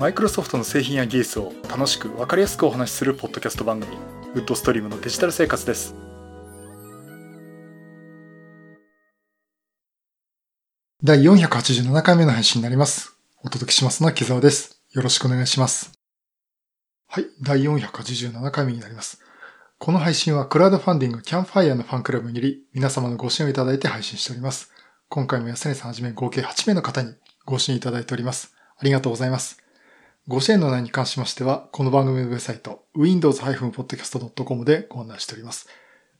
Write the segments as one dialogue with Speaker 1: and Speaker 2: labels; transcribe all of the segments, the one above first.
Speaker 1: マイクロソフトの製品や技術を楽しく分かりやすくお話しするポッドキャスト番組ウッドストリームのデジタル生活です。第487回目の配信になります。お届けしますのは木澤です。よろしくお願いします。はい第487回目になります。この配信はクラウドファンディングキャンファイアのファンクラブにより皆様のご支援をいただいて配信しております。今回も安根さんはじめ合計8名の方にご支援いただいております。ありがとうございますご支援の内容に関しましては、この番組のウェブサイト、windows-podcast.com でご案内しております。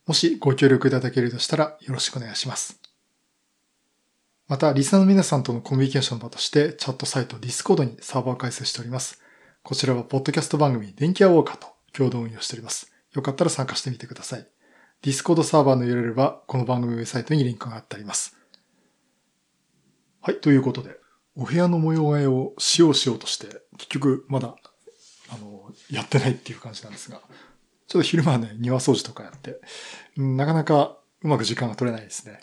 Speaker 1: もしご協力いただけるとしたらよろしくお願いします。また、リスナーの皆さんとのコミュニケーションの場として、チャットサイト Discord にサーバー開設しております。こちらは、ポッドキャスト番組、電気屋ウォーカーと共同運用しております。よかったら参加してみてください。Discord サーバーの URL は、この番組ウェブサイトにリンクが貼ってあります。はい、ということで、お部屋の模様替えをしようしようとして、結局まだ、あの、やってないっていう感じなんですが、ちょっと昼間はね、庭掃除とかやって、なかなかうまく時間が取れないですね。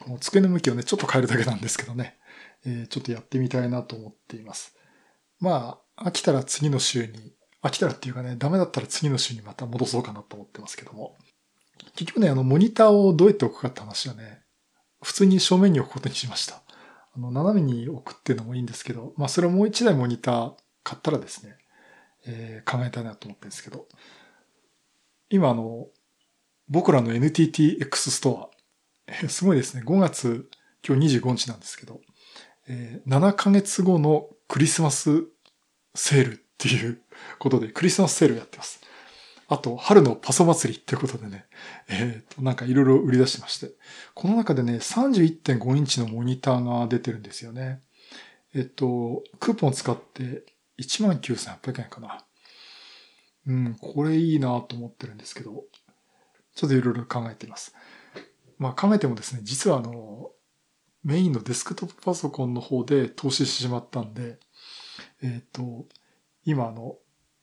Speaker 1: この机の向きをね、ちょっと変えるだけなんですけどね、えー、ちょっとやってみたいなと思っています。まあ、飽きたら次の週に、飽きたらっていうかね、ダメだったら次の週にまた戻そうかなと思ってますけども。結局ね、あの、モニターをどうやって置くかって話はね、普通に正面に置くことにしました。あの、斜めに置くっていうのもいいんですけど、まあ、それをもう一台モニター買ったらですね、えー、考えたいなと思ってるんですけど、今あの、僕らの NTTX ストア、えー、すごいですね、5月、今日25日なんですけど、えー、7ヶ月後のクリスマスセールっていうことで、クリスマスセールやってます。あと、春のパソ祭りってことでね、えっ、ー、と、なんかいろいろ売り出してまして。この中でね、31.5インチのモニターが出てるんですよね。えっ、と、クーポン使って19,800円かな。うん、これいいなと思ってるんですけど、ちょっといろいろ考えています。まあ考えてもですね、実はあの、メインのデスクトップパソコンの方で投資してしまったんで、えっ、と、今あの、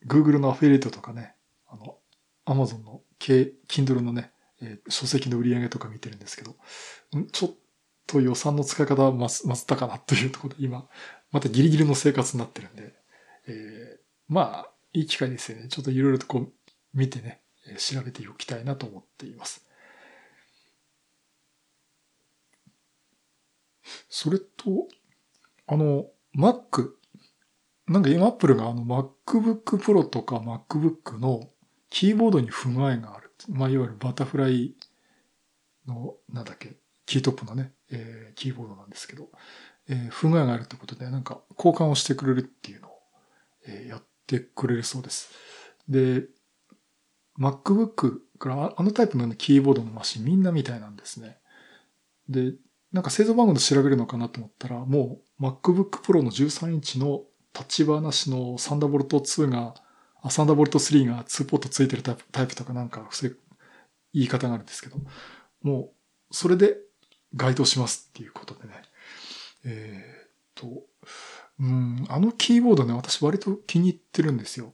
Speaker 1: Google のアフィリエイトとかね、あの、アマゾンの Kindle のね、えー、書籍の売り上げとか見てるんですけど、ちょっと予算の使い方は増ったかなというところで今、またギリギリの生活になってるんで、えー、まあ、いい機会ですよね。ちょっといろいろとこう見てね、調べておきたいなと思っています。それと、あの、Mac。なんか今 Apple があの MacBook Pro とか MacBook のキーボードに不具合がある。まあ、いわゆるバタフライの、なんだっけ、キートップのね、えー、キーボードなんですけど、えー、不具合があるってことで、なんか交換をしてくれるっていうのを、えー、やってくれるそうです。で、MacBook からあのタイプの、キーボードのマシンみんなみたいなんですね。で、なんか製造番号で調べるのかなと思ったら、もう MacBook Pro の13インチのタッチバーなしのサンダーボルト2が、アサンダーボルト3が2ポットついてるタイプタイプとかなんか、そういう言い方があるんですけど、もう、それで該当しますっていうことでね。えー、っと、うん、あのキーボードね、私割と気に入ってるんですよ。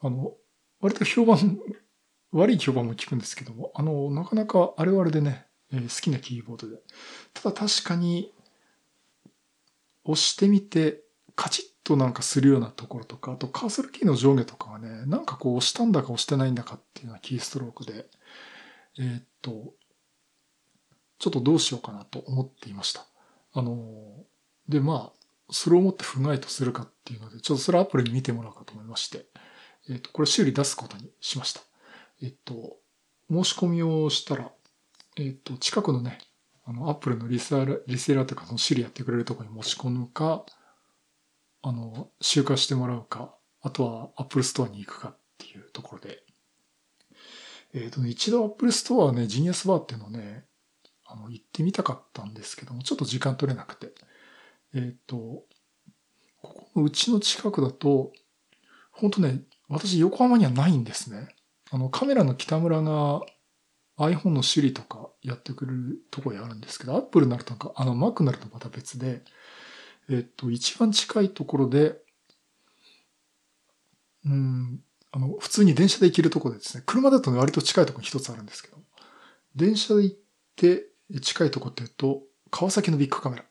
Speaker 1: あの、割と評判、悪い評判も聞くんですけども、あの、なかなかあれはあれでね、えー、好きなキーボードで。ただ確かに、押してみて、カチッとなんかするようなところとか、あとカーソルキーの上下とかがね、なんかこう押したんだか押してないんだかっていうようなキーストロークで、えー、っと、ちょっとどうしようかなと思っていました。あの、で、まあ、それをもって不具合とするかっていうので、ちょっとそれアプリに見てもらおうかと思いまして、えっと、これ修理出すことにしました。えっと、申し込みをしたら、えっと、近くのね、あの、アップルのリセラー、リセラというか、その修理やってくれるところに持ち込むか、あの、集荷してもらうか、あとは Apple Store に行くかっていうところで。えっ、ー、とね、一度 Apple Store ね、ジニアスバーっていうのをね、あの、行ってみたかったんですけども、ちょっと時間取れなくて。えっ、ー、と、ここのうちの近くだと、本当ね、私横浜にはないんですね。あの、カメラの北村が iPhone の修理とかやってくれるとこにあるんですけど、Apple になるとか、あの、Mac になるとまた別で、えっと、一番近いところで、うん、あの、普通に電車で行けるところでですね、車だと割と近いところに一つあるんですけど、電車で行って近いところっていうと、川崎のビッグカメラ、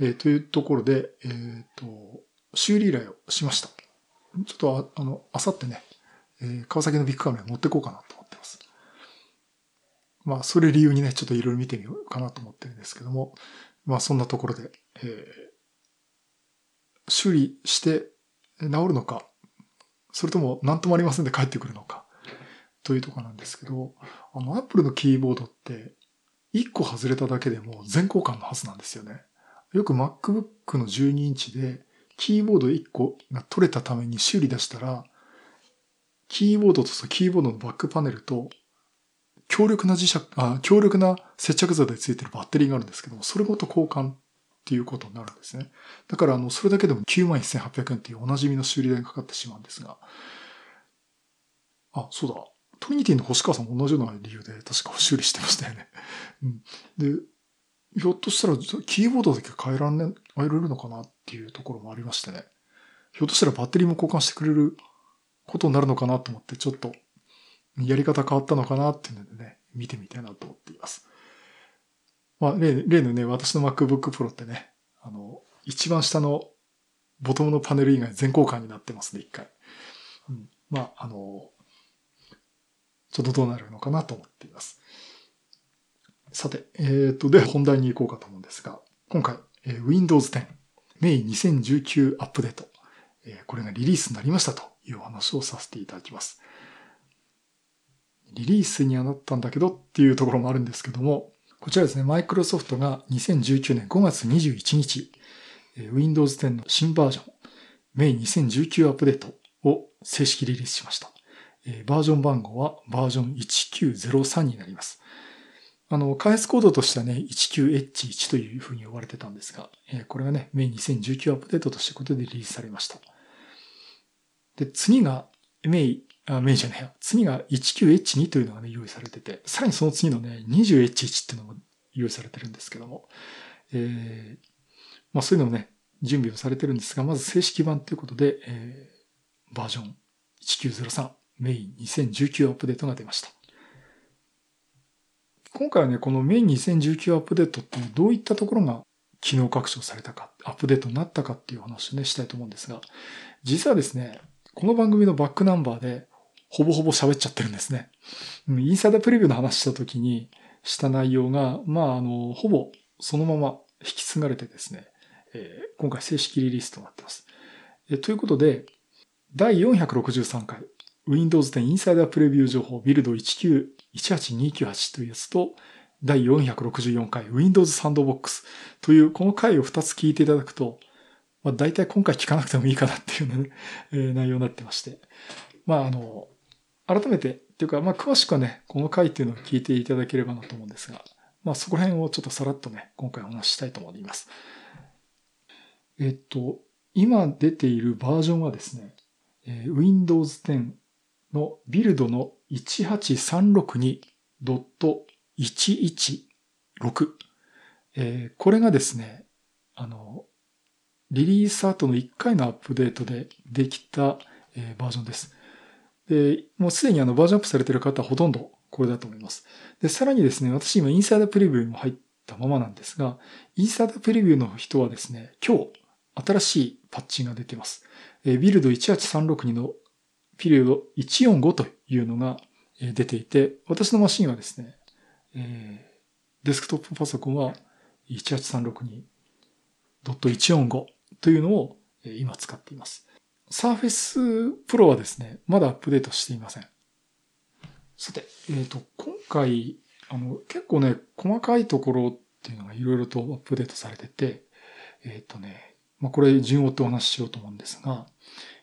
Speaker 1: えー、というところで、えっ、ー、と、修理依頼をしました。ちょっとあ、あの、あさってね、えー、川崎のビッグカメラ持ってこうかなと思ってます。まあ、それ理由にね、ちょっといろいろ見てみようかなと思ってるんですけども、まあ、そんなところで、えー、修理して治るのか、それとも何ともありませんで帰ってくるのか、というとこなんですけど、あの、アップルのキーボードって、1個外れただけでも全交換のはずなんですよね。よく MacBook の12インチで、キーボード1個が取れたために修理出したら、キーボードとキーボードのバックパネルと、強力な磁石、あ、強力な接着剤でついてるバッテリーがあるんですけども、それごと交換っていうことになるんですね。だから、あの、それだけでも91,800円っていうおなじみの修理代がかかってしまうんですが、あ、そうだ。トリニティの星川さんも同じような理由で確か修理してましたよね。うん、で、ひょっとしたらキーボードだけ変えられるのかなっていうところもありましてね。ひょっとしたらバッテリーも交換してくれることになるのかなと思って、ちょっとやり方変わったのかなっていうのでね、見てみたいなと思っています。まあ、例例のね、私の MacBook Pro ってね、あの、一番下のボトムのパネル以外全交換になってますね、一回。うん、まあ、あの、ちょっとどうなるのかなと思っています。さて、えっ、ー、と、で、本題に行こうかと思うんですが、今回、えー、Windows 10 May 2019アップデート、えー、これがリリースになりましたというお話をさせていただきます。リリースにはなったんだけどっていうところもあるんですけども、こちらですね、マイクロソフトが2019年5月21日、Windows 10の新バージョン、May 2019アップデートを正式リリースしました。バージョン番号はバージョン1903になります。あの、開発コードとしてはね、19H1 というふうに呼ばれてたんですが、これがね、May 2019アップデートとしてことでリリースされました。で、次が、May あ、メイじゃねえよ。次が 19H2 というのがね、用意されてて、さらにその次のね、20H1 っていうのも用意されてるんですけども、えー、まあそういうのもね、準備をされてるんですが、まず正式版ということで、えー、バージョン1903メイン2019アップデートが出ました。今回はね、このメイン2019アップデートってどういったところが機能拡張されたか、アップデートになったかっていう話をね、したいと思うんですが、実はですね、この番組のバックナンバーで、ほぼほぼ喋っちゃってるんですね。インサイダープレビューの話した時にした内容が、まあ、あの、ほぼそのまま引き継がれてですね、えー、今回正式リリースとなってます。えということで、第463回 Windows 10インサイダープレビュー情報ビルド1918298というやつと、第464回 Windows サンドボックスというこの回を2つ聞いていただくと、まあ大体今回聞かなくてもいいかなっていうね、えー、内容になってまして。まああの、改めて、っていうか、まあ、詳しくはね、この回っていうのを聞いていただければなと思うんですが、まあ、そこら辺をちょっとさらっとね、今回お話ししたいと思います。えっと、今出ているバージョンはですね、えー、Windows 10のビルドの18362.116、えー、これがですね、あの、リリース後の1回のアップデートでできた、えー、バージョンです。で、もうすでにあのバージョンアップされている方はほとんどこれだと思います。で、さらにですね、私今インサイダープレビューも入ったままなんですが、インサイダープレビューの人はですね、今日新しいパッチが出てます。えビルド18362のピリオド145というのが出ていて、私のマシンはですね、えデスクトップパソコンは18362.145というのを今使っています。Surface Pro はですね、まだアップデートしていません。さて、えっ、ー、と、今回、あの、結構ね、細かいところっていうのがいろいろとアップデートされてて、えっ、ー、とね、まあ、これ順を追ってお話ししようと思うんですが、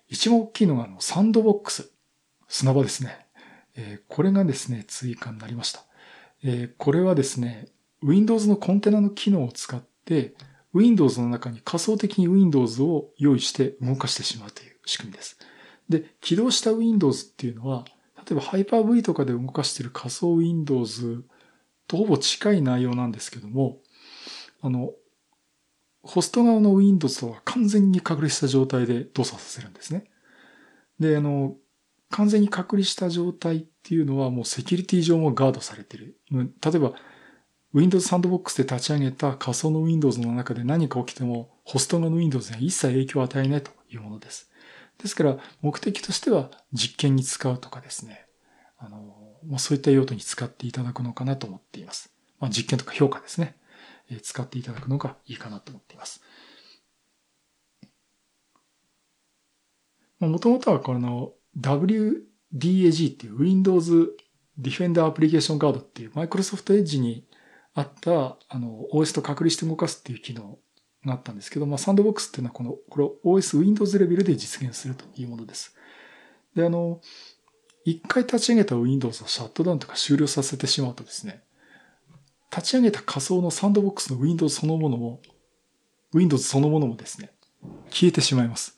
Speaker 1: 一番大きいのがあの、サンドボックス。砂場ですね。えー、これがですね、追加になりました。えー、これはですね、Windows のコンテナの機能を使って、Windows の中に仮想的に Windows を用意して動かしてしまうという仕組みです。で、起動した Windows っていうのは、例えば Hyper-V とかで動かしている仮想 Windows とほぼ近い内容なんですけども、あの、ホスト側の Windows とは完全に隔離した状態で動作させるんですね。で、あの、完全に隔離した状態っていうのはもうセキュリティ上もガードされてる。例えば、Windows Sandbox で立ち上げた仮想の Windows の中で何か起きても、ホスト側の Windows には一切影響を与えないというものです。ですから、目的としては実験に使うとかですね、あの、まあ、そういった用途に使っていただくのかなと思っています。まあ、実験とか評価ですね。え、使っていただくのがいいかなと思っています。もともとはこの WDAG っていう Windows Defender Application Guard っていう Microsoft Edge にあった、あの、OS と隔離して動かすっていう機能があったんですけど、まあ、サンドボックスっていうのはこの、これを OS Windows レベルで実現するというものです。で、あの、一回立ち上げた Windows をシャットダウンとか終了させてしまうとですね、立ち上げた仮想のサンドボックスの Windows そのものも、Windows そのものもですね、消えてしまいます。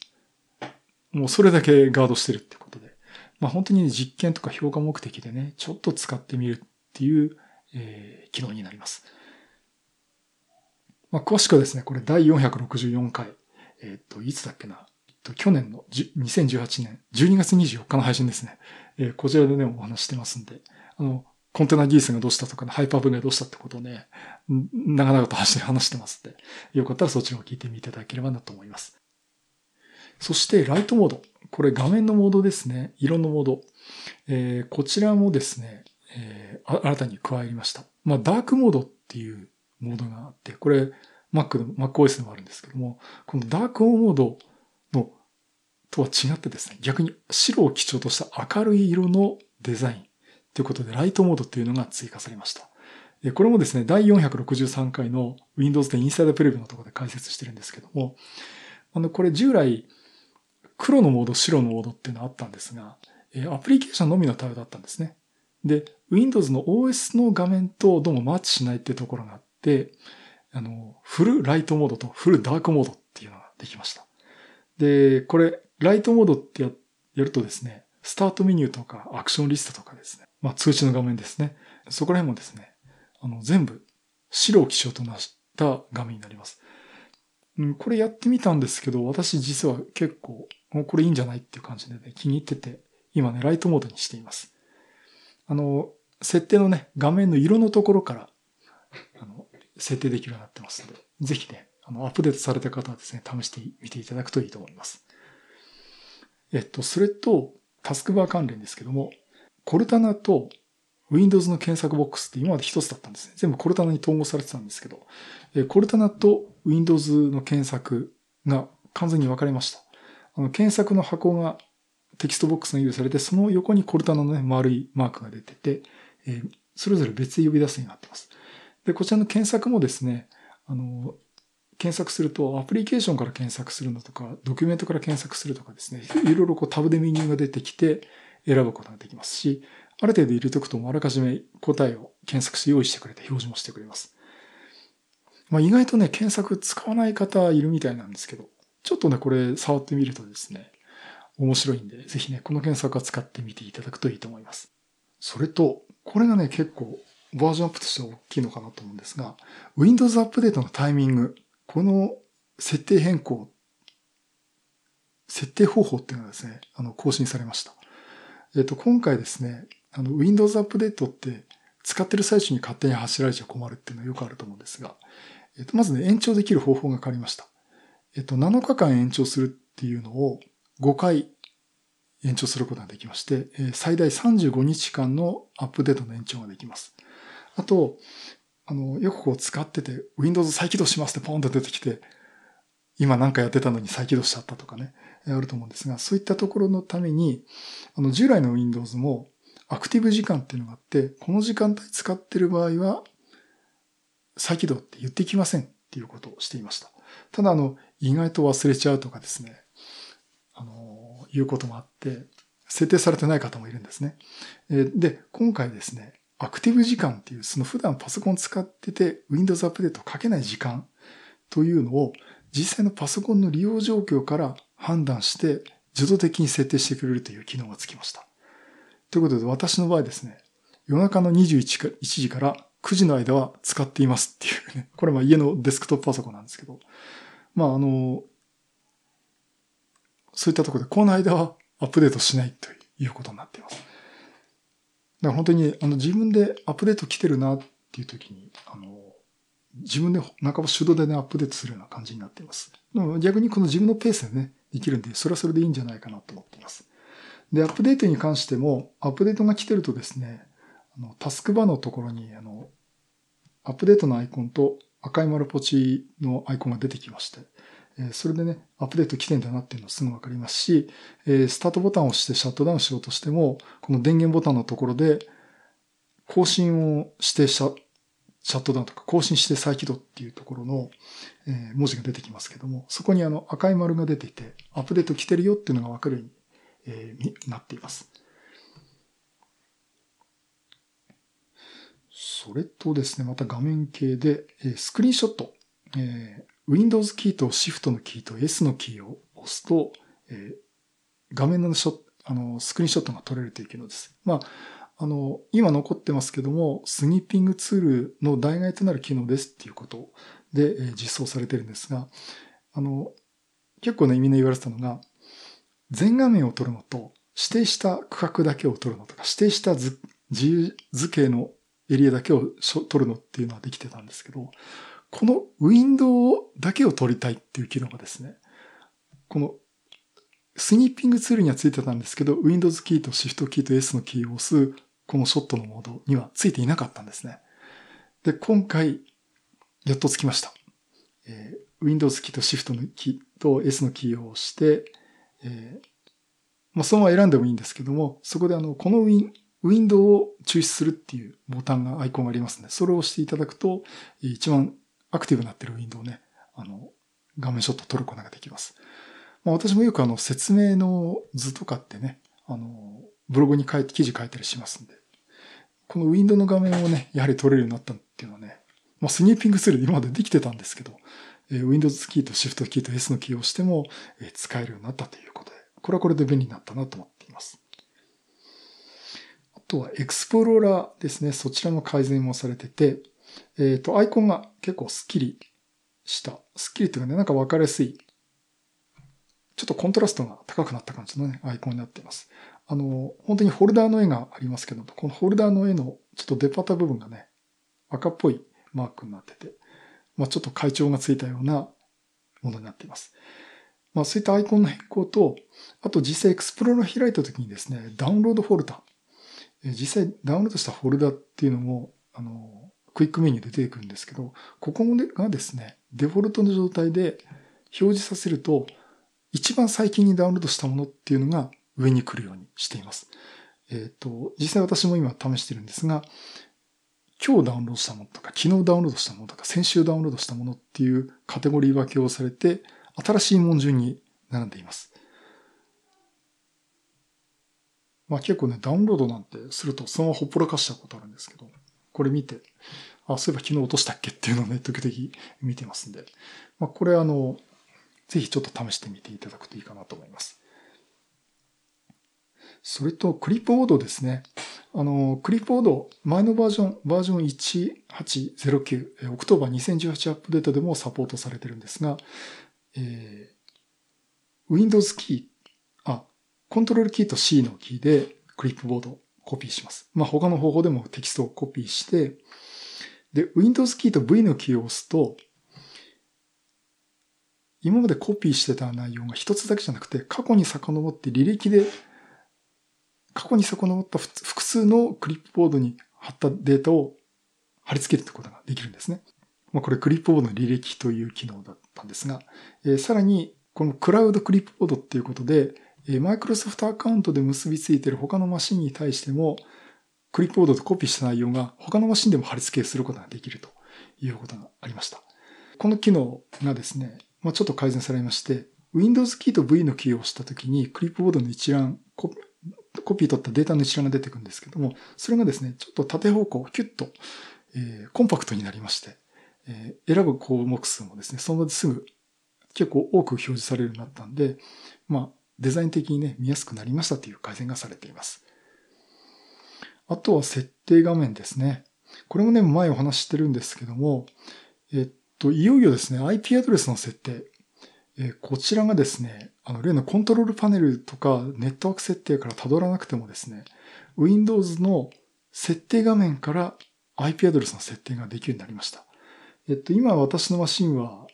Speaker 1: もうそれだけガードしてるってことで。まあ本当に実験とか評価目的でね、ちょっと使ってみるっていう、えー、機能になります。まあ詳しくはですね、これ第464回、えっ、ー、と、いつだっけな、えっと去年の2018年12月24日の配信ですね。えー、こちらでね、お話してますんで、あの、コンテナギースがどうしたとかね、ハイパーブがどうしたってことをね、長々と話してますんで、よかったらそちらを聞いてみていただければなと思います。そしてライトモード。これ画面のモードですね。色のモード。えー、こちらもですね、えー、新たに加えました。まあ、ダークモードっていうモードがあって、これ Mac の、MacOS でもあるんですけども、このダークオンモードのとは違ってですね、逆に白を基調とした明るい色のデザインということで、ライトモードっていうのが追加されました。これもですね、第463回の Windows 10 Insider Preview のところで解説してるんですけども、あの、これ従来、黒のモード、白のモードっていうのはあったんですが、アプリケーションのみの対応だったんですね。で、Windows の OS の画面とどうもマッチしないっていうところがあっ、あの、フルライトモードとフルダークモードっていうのができました。で、これ、ライトモードってやるとですね、スタートメニューとかアクションリストとかですね、まあ通知の画面ですね。そこら辺もですね、あの、全部白を基調となした画面になります。うん、これやってみたんですけど、私実は結構、もうこれいいんじゃないっていう感じでね、気に入ってて、今ね、ライトモードにしています。あの、設定のね、画面の色のところから、あの、設定できるようになってますので、ぜひね、あの、アップデートされた方はですね、試してみていただくといいと思います。えっと、それと、タスクバー関連ですけども、コルタナと Windows の検索ボックスって今まで一つだったんですね。全部コルタナに統合されてたんですけど、コルタナと Windows の検索が完全に分かれました。あの検索の箱がテキストボックスが用意されて、その横にコルタナのね、丸いマークが出てて、え、それぞれ別で呼び出すようになってます。で、こちらの検索もですね、あの、検索すると、アプリケーションから検索するのとか、ドキュメントから検索するとかですね、いろいろこうタブでメニューが出てきて選ぶことができますし、ある程度入れておくと、あらかじめ答えを検索して用意してくれて表示もしてくれます。まあ、意外とね、検索使わない方いるみたいなんですけど、ちょっとね、これ触ってみるとですね、面白いんで、ぜひね、この検索は使ってみていただくといいと思います。それと、これがね、結構バージョンアップとしては大きいのかなと思うんですが、Windows アップデートのタイミング、この設定変更、設定方法っていうのがですね、あの、更新されました。えっと、今回ですね、あの、Windows アップデートって使ってる最中に勝手に走られちゃ困るっていうのはよくあると思うんですが、えっと、まずね、延長できる方法が変わりました。えっと、7日間延長するっていうのを5回延長することができまして、最大35日間のアップデートの延長ができます。あと、あの、よくこう使ってて、Windows 再起動しますってポンと出てきて、今なんかやってたのに再起動しちゃったとかね、あると思うんですが、そういったところのために、あの、従来の Windows もアクティブ時間っていうのがあって、この時間帯使ってる場合は、再起動って言ってきませんっていうことをしていました。ただ、あの、意外と忘れちゃうとかですね、あの、いうこともあって、設定されてない方もいるんですね。で、今回ですね、アクティブ時間っていう、その普段パソコン使ってて Windows アップデートかけない時間というのを実際のパソコンの利用状況から判断して自動的に設定してくれるという機能がつきました。ということで私の場合ですね、夜中の21時から9時の間は使っていますっていうね、これは家のデスクトップパソコンなんですけど、まああの、そういったところでこの間はアップデートしないということになっています。だから本当にあの自分でアップデート来てるなっていう時に、あの、自分で半ば手動でね、アップデートするような感じになっています。逆にこの自分のペースでね、できるんで、それはそれでいいんじゃないかなと思っています。で、アップデートに関しても、アップデートが来てるとですね、あのタスクバーのところに、あの、アップデートのアイコンと赤い丸ポチのアイコンが出てきまして、それでね、アップデート来てんだなっていうのすぐわかりますし、スタートボタンを押してシャットダウンしようとしても、この電源ボタンのところで、更新をしてシャシャットダウンとか更新して再起動っていうところの文字が出てきますけども、そこにあの赤い丸が出ていて、アップデート来てるよっていうのがわかるようになっています。それとですね、また画面系で、スクリーンショット。Windows キーと Shift のキーと S のキーを押すと、画面のショあのスクリーンショットが撮れるという機能です。まあ、あの、今残ってますけども、スニッピングツールの代替となる機能ですっていうことで、実装されてるんですが、あの、結構ね、みんな言われてたのが、全画面を撮るのと、指定した区画だけを撮るのとか、指定した自由図形のエリアだけを撮るのっていうのはできてたんですけど、このウィンドウだけを撮りたいっていう機能がですね、このスニッピングツールにはついてたんですけど、Windows キーと Shift キーと S のキーを押すこのショットのモードにはついていなかったんですね。で、今回、やっとつきました。えー、Windows キーと Shift のキーと S のキーを押して、えー、まあ、そのまま選んでもいいんですけども、そこであの、このウィン、ウィンドウを抽出するっていうボタンが、アイコンがありますので、それを押していただくと、一番アクティブになってるウィンドウね、あの、画面ショット撮ることができます。まあ、私もよくあの、説明の図とかってね、あの、ブログに書いて、記事書いたりしますんで、このウィンドウの画面をね、やはり撮れるようになったっていうのはね、まあ、スニーピングツールで今までできてたんですけど、えー、Windows キーと Shift キーと S のキーを押しても、えー、使えるようになったということで、これはこれで便利になったなと思っています。あとはエクスプローラーですね。そちらの改善もされてて、えっ、ー、と、アイコンが結構スッキリした。スッキリっていうかね、なんかわかりやすい。ちょっとコントラストが高くなった感じのね、アイコンになっています。あの、本当にホルダーの絵がありますけど、このホルダーの絵のちょっと出っ張った部分がね、赤っぽいマークになってて、まあちょっと会長がついたようなものになっています。まあそういったアイコンの変更と、あと実際エクスプローラー開いた時にですね、ダウンロードフォルダ。実際ダウンロードしたフォルダっていうのも、あの、クイックメニューで出てくるんですけど、ここがですね、デフォルトの状態で表示させると、一番最近にダウンロードしたものっていうのが上に来るようにしています。えっ、ー、と、実際私も今試してるんですが、今日ダウンロードしたものとか、昨日ダウンロードしたものとか、先週ダウンロードしたものっていうカテゴリー分けをされて、新しいもん順に並んでいます。まあ結構ね、ダウンロードなんてするとそのままほっぽらかしたことあるんですけど、これ見て、あ、そういえば昨日落としたっけっていうのをね、時々見てますんで、まあこれあの、ぜひちょっと試してみていただくといいかなと思います。それと、クリップボードですね。あの、クリップボード、前のバージョン、バージョン1809、 October 2018 Update でもサポートされてるんですが、えー、Windows キー、あ、コントロールキーと C のキーでクリップボードコピーします。まあ、他の方法でもテキストをコピーして、で、Windows キーと V のキーを押すと、今までコピーしてた内容が一つだけじゃなくて、過去に遡って履歴で、過去に遡った複数のクリップボードに貼ったデータを貼り付けるってことができるんですね。まあ、これクリップボードの履歴という機能だったんですが、えー、さらにこのクラウドクリップボードっていうことで、マイクロソフトアカウントで結びついている他のマシンに対しても、クリップボードとコピーした内容が他のマシンでも貼り付けすることができるということがありました。この機能がですね、まあ、ちょっと改善されまして、Windows キーと V のキーを押したときに、クリップボードの一覧、コピー取ったデータの一覧が出てくるんですけども、それがですね、ちょっと縦方向、キュッと、えー、コンパクトになりまして、えー、選ぶ項目数もですね、その場ですぐ結構多く表示されるようになったんで、まあ、デザイン的にね、見やすくなりましたという改善がされています。あとは設定画面ですね。これもね、前お話ししてるんですけども、えっと、いよいよですね、IP アドレスの設定。えこちらがですね、あの、例のコントロールパネルとかネットワーク設定から辿らなくてもですね、Windows の設定画面から IP アドレスの設定ができるようになりました。えっと、今私のマシンは、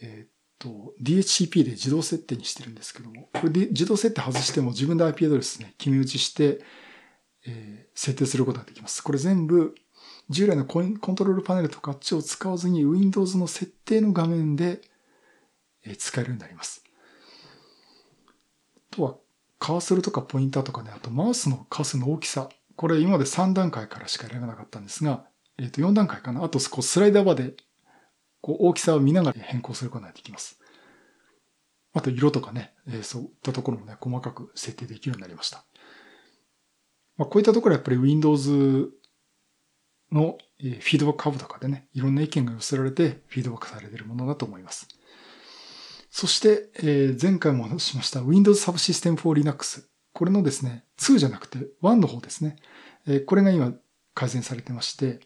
Speaker 1: えっと、DHCP で自動設定にしてるんですけども、これで自動設定外しても自分で IP アドレスね、決め打ちして、えー、設定することができます。これ全部、従来のコントロールパネルとかあっちを使わずに Windows の設定の画面で使えるようになります。あとは、カーソルとかポインターとかね、あとマウスのカスの大きさ。これ今まで3段階からしか選べなかったんですが、えっ、ー、と4段階かな。あとスライダーバーでこう大きさを見ながら変更することができます。あと色とかね、えー、そういったところもね、細かく設定できるようになりました。まあ、こういったところはやっぱり Windows のフィードバックハブとかでね、いろんな意見が寄せられてフィードバックされているものだと思います。そして、え、前回もお話ししました Windows Subsystem for Linux。これのですね、2じゃなくて1の方ですね。え、これが今改善されてまして、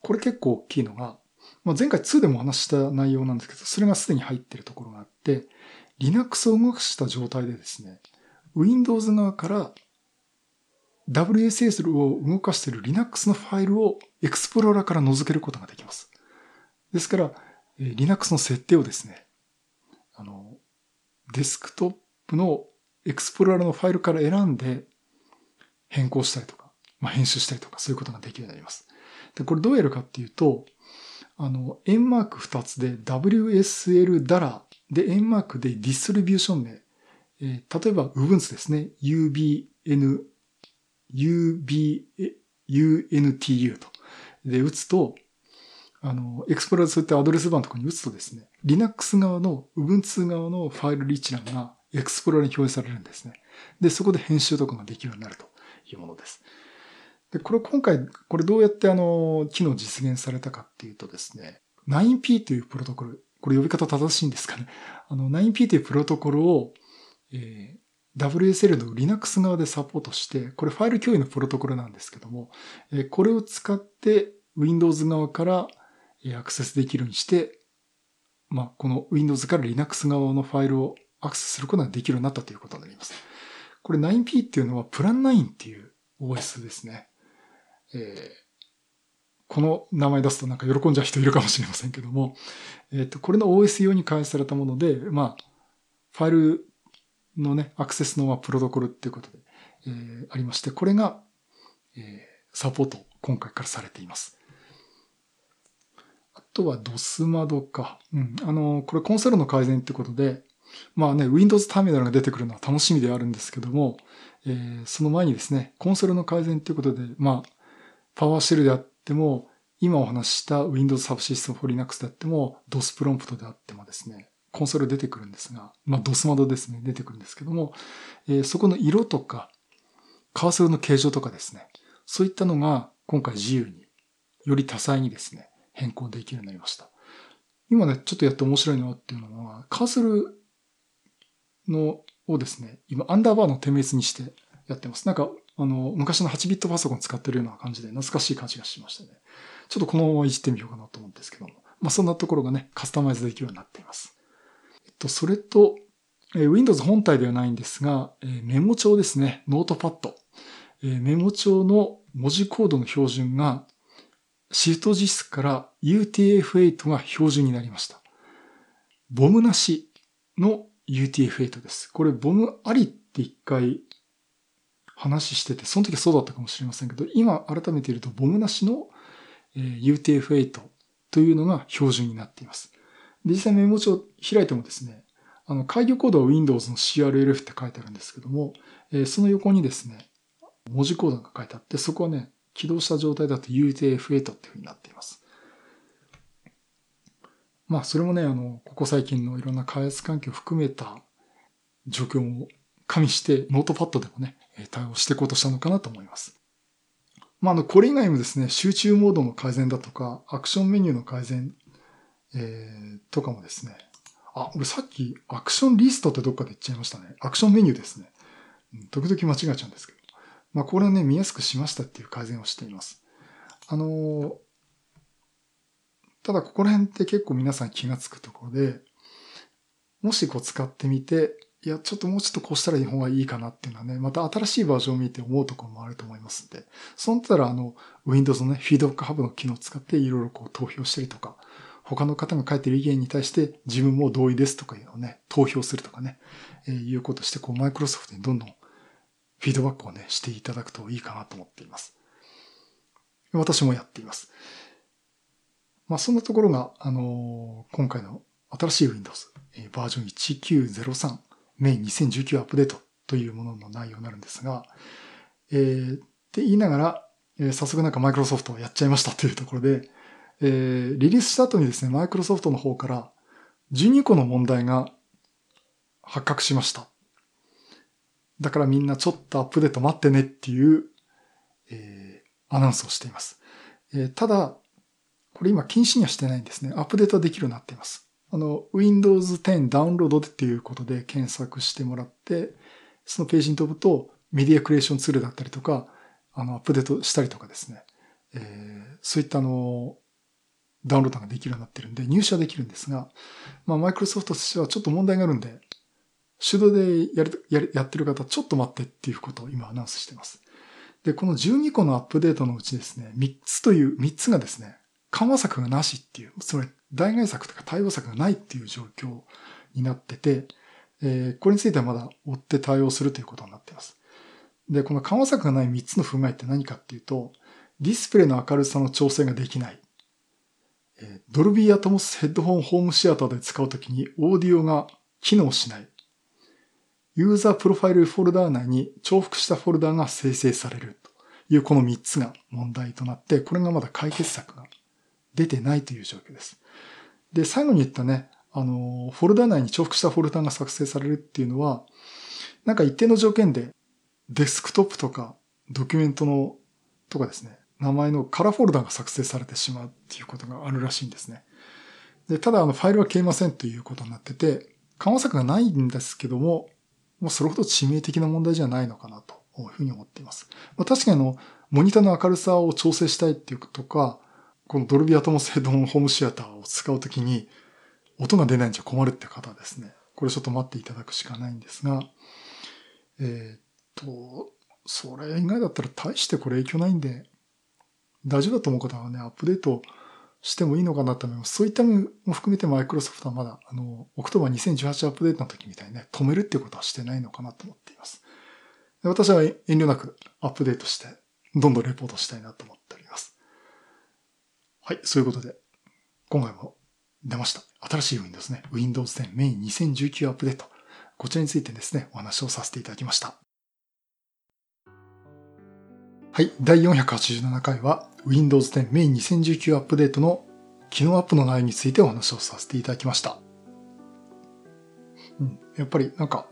Speaker 1: これ結構大きいのが、まあ、前回2でも話した内容なんですけど、それがすでに入っているところがあって、Linux を動かした状態でですね、Windows 側から WSS を動かしている Linux のファイルを Explorer から覗けることができます。ですから、Linux の設定をですね、あの、デスクトップの Explorer のファイルから選んで変更したりとか、まあ、編集したりとか、そういうことができるようになります。で、これどうやるかっていうと、あの、円マーク2つで WSL ダラで円マークでディストリビューション名、えー、例えば Ubuntu ですね。UBN UB、UNTU と。で、打つと、あの、エクスプローラーそういったアドレス版とかに打つとですね、Linux 側の、Ubuntu 側のファイルリ一覧がエクスプローラーに表示されるんですね。で、そこで編集とかができるようになるというものです。で、これ今回、これどうやってあの、機能実現されたかっていうとですね、9P というプロトコル、これ呼び方正しいんですかね。あの、9P というプロトコルを、えー、WSL の Linux 側でサポートして、これファイル共有のプロトコルなんですけども、これを使って Windows 側からアクセスできるようにして、まあ、この Windows から Linux 側のファイルをアクセスすることができるようになったということになります。これ 9P っていうのはプラン9っていう OS ですね。え、この名前出すとなんか喜んじゃう人いるかもしれませんけども、えっ、と、これの OS 用に開発されたもので、まあ、ファイルのね、アクセスのプロトコルっていうことで、えー、ありまして、これが、えー、サポート今回からされています。あとは DOS 窓か。うん。あの、これコンソールの改善ってことで、まあね、Windows ターミナルが出てくるのは楽しみであるんですけども、えー、その前にですね、コンソールの改善っていうことで、まあ、パワーシェルであっても、今お話しした Windows Subsystem for Linux であっても、DOS プロンプトであってもですね、コンソール出てくるんですが、まあ、ドス窓ですね、出てくるんですけども、えー、そこの色とか、カーソルの形状とかですね、そういったのが今回自由に、より多彩にですね、変更できるようになりました。今ね、ちょっとやって面白いのっていうのは、カーソルの、をですね、今アンダーバーの点滅にしてやってます。なんか、あの、昔の8ビットパソコン使ってるような感じで懐かしい感じがしましたね。ちょっとこのままいじってみようかなと思うんですけども。まあ、そんなところがね、カスタマイズできるようになっています。と、それと、え Windows 本体ではないんですが、えメモ帳ですね。 Notepad。えメモ帳の文字コードの標準が、 Shift JIS から UTF-8 が標準になりました。ボムなしの UTF-8 です。これボムありって一回話してて、その時はそうだったかもしれませんけど、今改めて言うとボムなしの UTF-8 というのが標準になっています。実際メモ帳開いてもですね、あの、開業コードは Windows の CRLF って書いてあるんですけども、え、その横にですね、文字コードが書いてあって、そこはね、起動した状態だと UTF-8 っていう風になっています。まあ、それもね、あの、ここ最近のいろんな開発環境を含めた状況も加味して、 Notepad でもね、対応していこうとしたのかなと思います。まあ、あの、これ以外もですね、集中モードの改善だとか、アクションメニューの改善えー、とかもですね。あ、俺さっきアクションリストってどっかで言っちゃいましたね。アクションメニューですね。うん時々間違えちゃうんですけど。まあ、これをね、見やすくしましたっていう改善をしています。あのー、ただここら辺って結構皆さん気がつくところで、もしこう使ってみて、いや、ちょっともうちょっとこうしたらいい方がいいかなっていうのはね、また新しいバージョンを見て思うところもあると思いますんで、そうなったら、あの、Windows のね、フィードバックハブの機能を使っていろいろこう投票したりとか、他の方が書いてる意見に対して自分も同意ですとかいうのをね、投票するとかね、えー、いうことして、こう、マイクロソフトにどんどんフィードバックをね、していただくといいかなと思っています。私もやっています。まあ、そんなところが、あのー、今回の新しい Windows、えー、バージョン1903メイン2019アップデートというものの内容になるんですが、えー、って言いながら、えー、早速なんかマイクロソフトをやっちゃいましたというところで、えー、リリースした後にですね、マイクロソフトの方から12個の問題が発覚しました。だからみんなちょっとアップデート待ってねっていう、えー、アナウンスをしています。えー、ただ、これ今禁止にはしてないんですね。アップデートはできるようになっています。あの、Windows 10ダウンロードっていうことで検索してもらって、そのページに飛ぶと、メディアクリエーションツールだったりとか、あの、アップデートしたりとかですね。えー、そういったあの、ダウンロードができるようになってるんで、入社できるんですが、まあ、マイクロソフトとしてはちょっと問題があるんで、手動でやる、ややってる方、ちょっと待ってっていうことを今アナウンスしてます。で、この12個のアップデートのうちですね、3つという、3つがですね、緩和策がなしっていう、つまり代替策とか対応策がないっていう状況になってて、えー、これについてはまだ追って対応するということになっています。で、この緩和策がない3つの不具合って何かっていうと、ディスプレイの明るさの調整ができない。え Dolby Atmos ヘッドホンホームシアターで使うときにオーディオが機能しない。ユーザープロファイルフォルダー内に重複したフォルダーが生成されるというこの3つが問題となって、これがまだ解決策が出てないという状況です。で、最後に言ったね、あの、フォルダ内に重複したフォルダが作成されるっていうのは、なんか一定の条件でデスクトップとかドキュメントのとかですね、名前のカラーフォルダが作成されてしまうっていうことがあるらしいんですね。で、ただあのファイルは消えませんということになってて、緩和策がないんですけども、もうそれほど致命的な問題じゃないのかなというふうに思っています。まあ、確かにあの、モニターの明るさを調整したいっていうとか、このドルビアトモスヘドンホームシアターを使うときに、音が出ないんじゃ困るって方はですね、これちょっと待っていただくしかないんですが、えー、っと、それ以外だったら大してこれ影響ないんで、大丈夫だと思う方はね、アップデートしてもいいのかなと思います。そういったも含めてマイクロソフトはまだ、あの、オクトバー2018アップデートの時みたいにね、止めるっていうことはしてないのかなと思っています。私は遠慮なくアップデートして、どんどんレポートしたいなと思って。はい、そういうことで、今回も出ました。新しい Windows ね。Windows 10 Main 2019アップデート。こちらについてですね、お話をさせていただきました。はい、第487回は Windows 10 Main 2019アップデートの機能アップの内容についてお話をさせていただきました。うん、やっぱりなんか、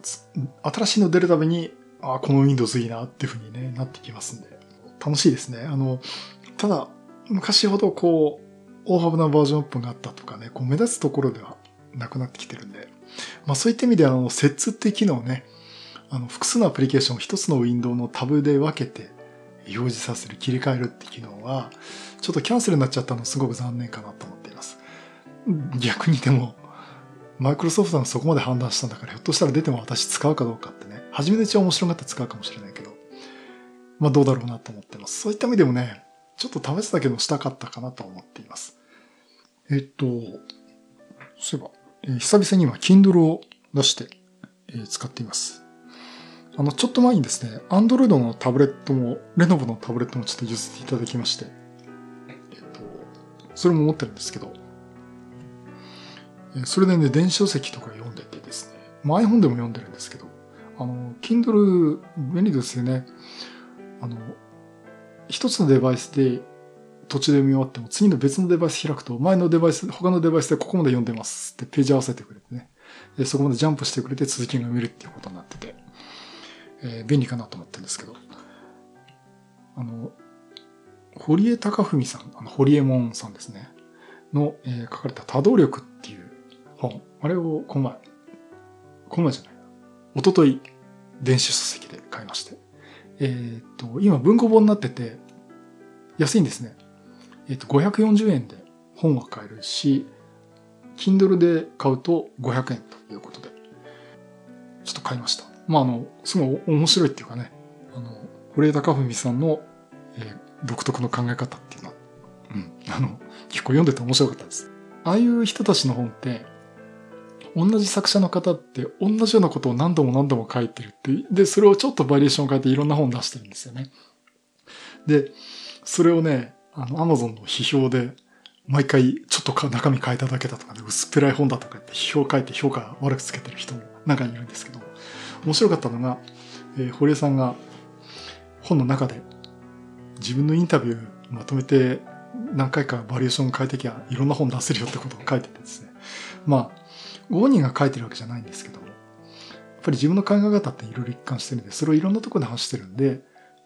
Speaker 1: 新しいの出るたびに、ああ、この Windows いいなっていう風にね、なってきますんで、楽しいですね。あの、ただ、昔ほどこう、大幅なバージョンアップがあったとかね、こう目立つところではなくなってきてるんで、まあそういった意味であの、接通って機能ね、あの、複数のアプリケーションを一つのウィンドウのタブで分けて表示させる、切り替えるって機能は、ちょっとキャンセルになっちゃったのすごく残念かなと思っています。逆にでも、マイクロソフトがそこまで判断したんだから、ひょっとしたら出ても私使うかどうかってね、初めのうちは面白がって使うかもしれないけど、まあどうだろうなと思ってます。そういった意味でもね、ちょっと試すだけのしたかったかなと思っています。えっと、そういえば、えー、久々に今 Kindle を出して、えー、使っています。あの、ちょっと前にですね、Android のタブレットも、レノボのタブレットもちょっと譲っていただきまして、えっと、それも持ってるんですけど、それでね、電子書籍とか読んでてですね、まあ、iPhone でも読んでるんですけど、あの、Kindle 便利ですよね。あの、一つのデバイスで途中で見終わっても次の別のデバイス開くと前のデバイス、他のデバイスでここまで読んでますってページ合わせてくれてね。でそこまでジャンプしてくれて続きが見るっていうことになってて、えー、便利かなと思ってるんですけど。あの、堀江貴文さん、あの、堀江門さんですね。の、えー、書かれた多動力っていう本。あれをこの前、この前じゃないな。おととい、電子書籍で買いまして。えっ、と、今文庫本になってて、安いんですね。えっ、と、540円で本は買えるし、Kindle で買うと500円ということで、ちょっと買いました。まあ、あの、すごい面白いっていうかね、あの、堀江貴文さんの、えー、独特の考え方っていうのは、うん、あの、結構読んでて面白かったです。ああいう人たちの本って、同じ作者の方って同じようなことを何度も何度も書いてるって、で、それをちょっとバリエーションを変えていろんな本出してるんですよね。で、それをね、あの、アマゾンの批評で、毎回ちょっとか中身変えただけだとかね、薄っぺらい本だとかって批評書いて評価悪くつけてる人も中にいるんですけど、面白かったのが、えー、堀江さんが本の中で自分のインタビューまとめて何回かバリエーション変えてきゃいろんな本出せるよってことを書いててですね。まあ、ご本人が書いてるわけじゃないんですけど、やっぱり自分の考え方っていろいろ一貫してるんで、それをいろんなところで話してるんで、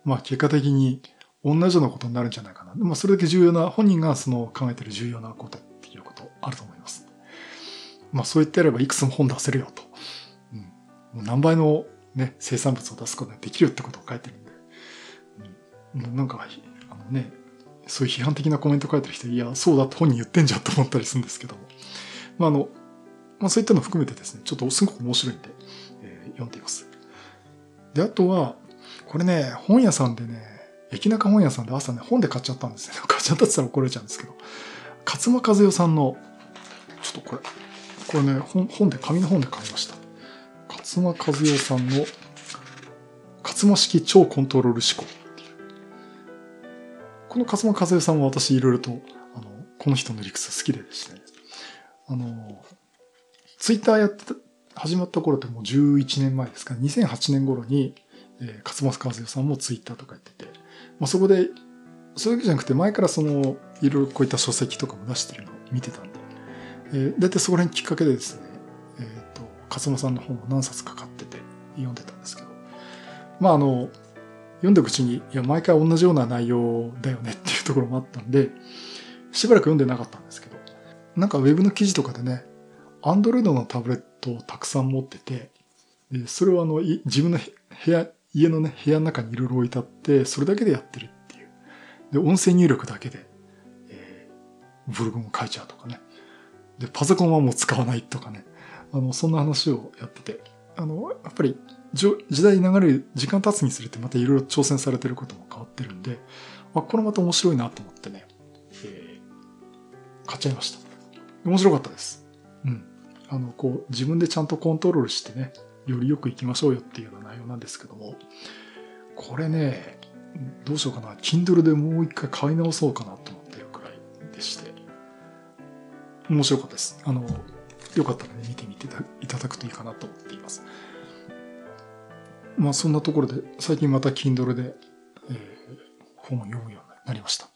Speaker 1: まあ結果的に同じようなことになるんじゃないかな。まあそれだけ重要な、本人がその考えてる重要なことっていうことあると思います。まあそう言ってやればいくつも本出せるよと。うん。もう何倍のね、生産物を出すことができるってことを書いてるんで。うん、なんか、あのね、そういう批判的なコメント書いてる人、いや、そうだって本人言ってんじゃんと思ったりするんですけど、まあ、あの、まあ、そういったのを含めてですね、ちょっとすごく面白いんで、えー、読んでいます。で、あとは、これね、本屋さんでね、駅中本屋さんで朝ね、本で買っちゃったんですね。買っちゃったって言ったら怒られちゃうんですけど、勝間和代さんの、ちょっとこれ、これね、本本で、紙の本で買いました。勝間和代さんの、勝間式超コントロール思考。この勝間和代さんは私いろいろと、あの、この人の理屈好きでですね、あの、ツイッターやってた、始まった頃ってもう11年前ですか、2008年頃に、えー、勝間和代さんもツイッターとかやってて、まあ、そこで、それだけじゃなくて前からその、いろいろこういった書籍とかも出してるのを見てたんで、えー、だいたいそこら辺きっかけでですね、えっ、ー、と、勝間さんの本を何冊か買ってて読んでたんですけど、まああの、読んでいくうちに、いや、毎回同じような内容だよねっていうところもあったんで、しばらく読んでなかったんですけど、なんかウェブの記事とかでね、アンドロイドのタブレットをたくさん持ってて、でそれをあの、自分の部屋、家のね、部屋の中にいろいろ置いてあって、それだけでやってるっていう。で、音声入力だけで、えー、ブログも書いちゃうとかね。で、パソコンはもう使わないとかね。あの、そんな話をやってて、あの、やっぱり時代に流れる、時間経つにつれてまたいろいろ挑戦されてることも変わってるんで、あ、これまた面白いなと思ってね、えー、買っちゃいました。面白かったです。うん。あの、こう、自分でちゃんとコントロールしてね、よりよく行きましょうよっていうような内容なんですけども、これね、どうしようかな。Kindle でもう一回買い直そうかなと思ってるくらいでして、面白かったです。あの、よかったらね、見てみていただくといいかなと思っています。まあそんなところで、最近また Kindle で、えー、本を読むようになりました。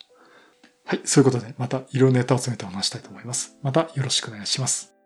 Speaker 1: はい、そういうことでまたいろいろネタを詰めてお話したいと思います。またよろしくお願いします。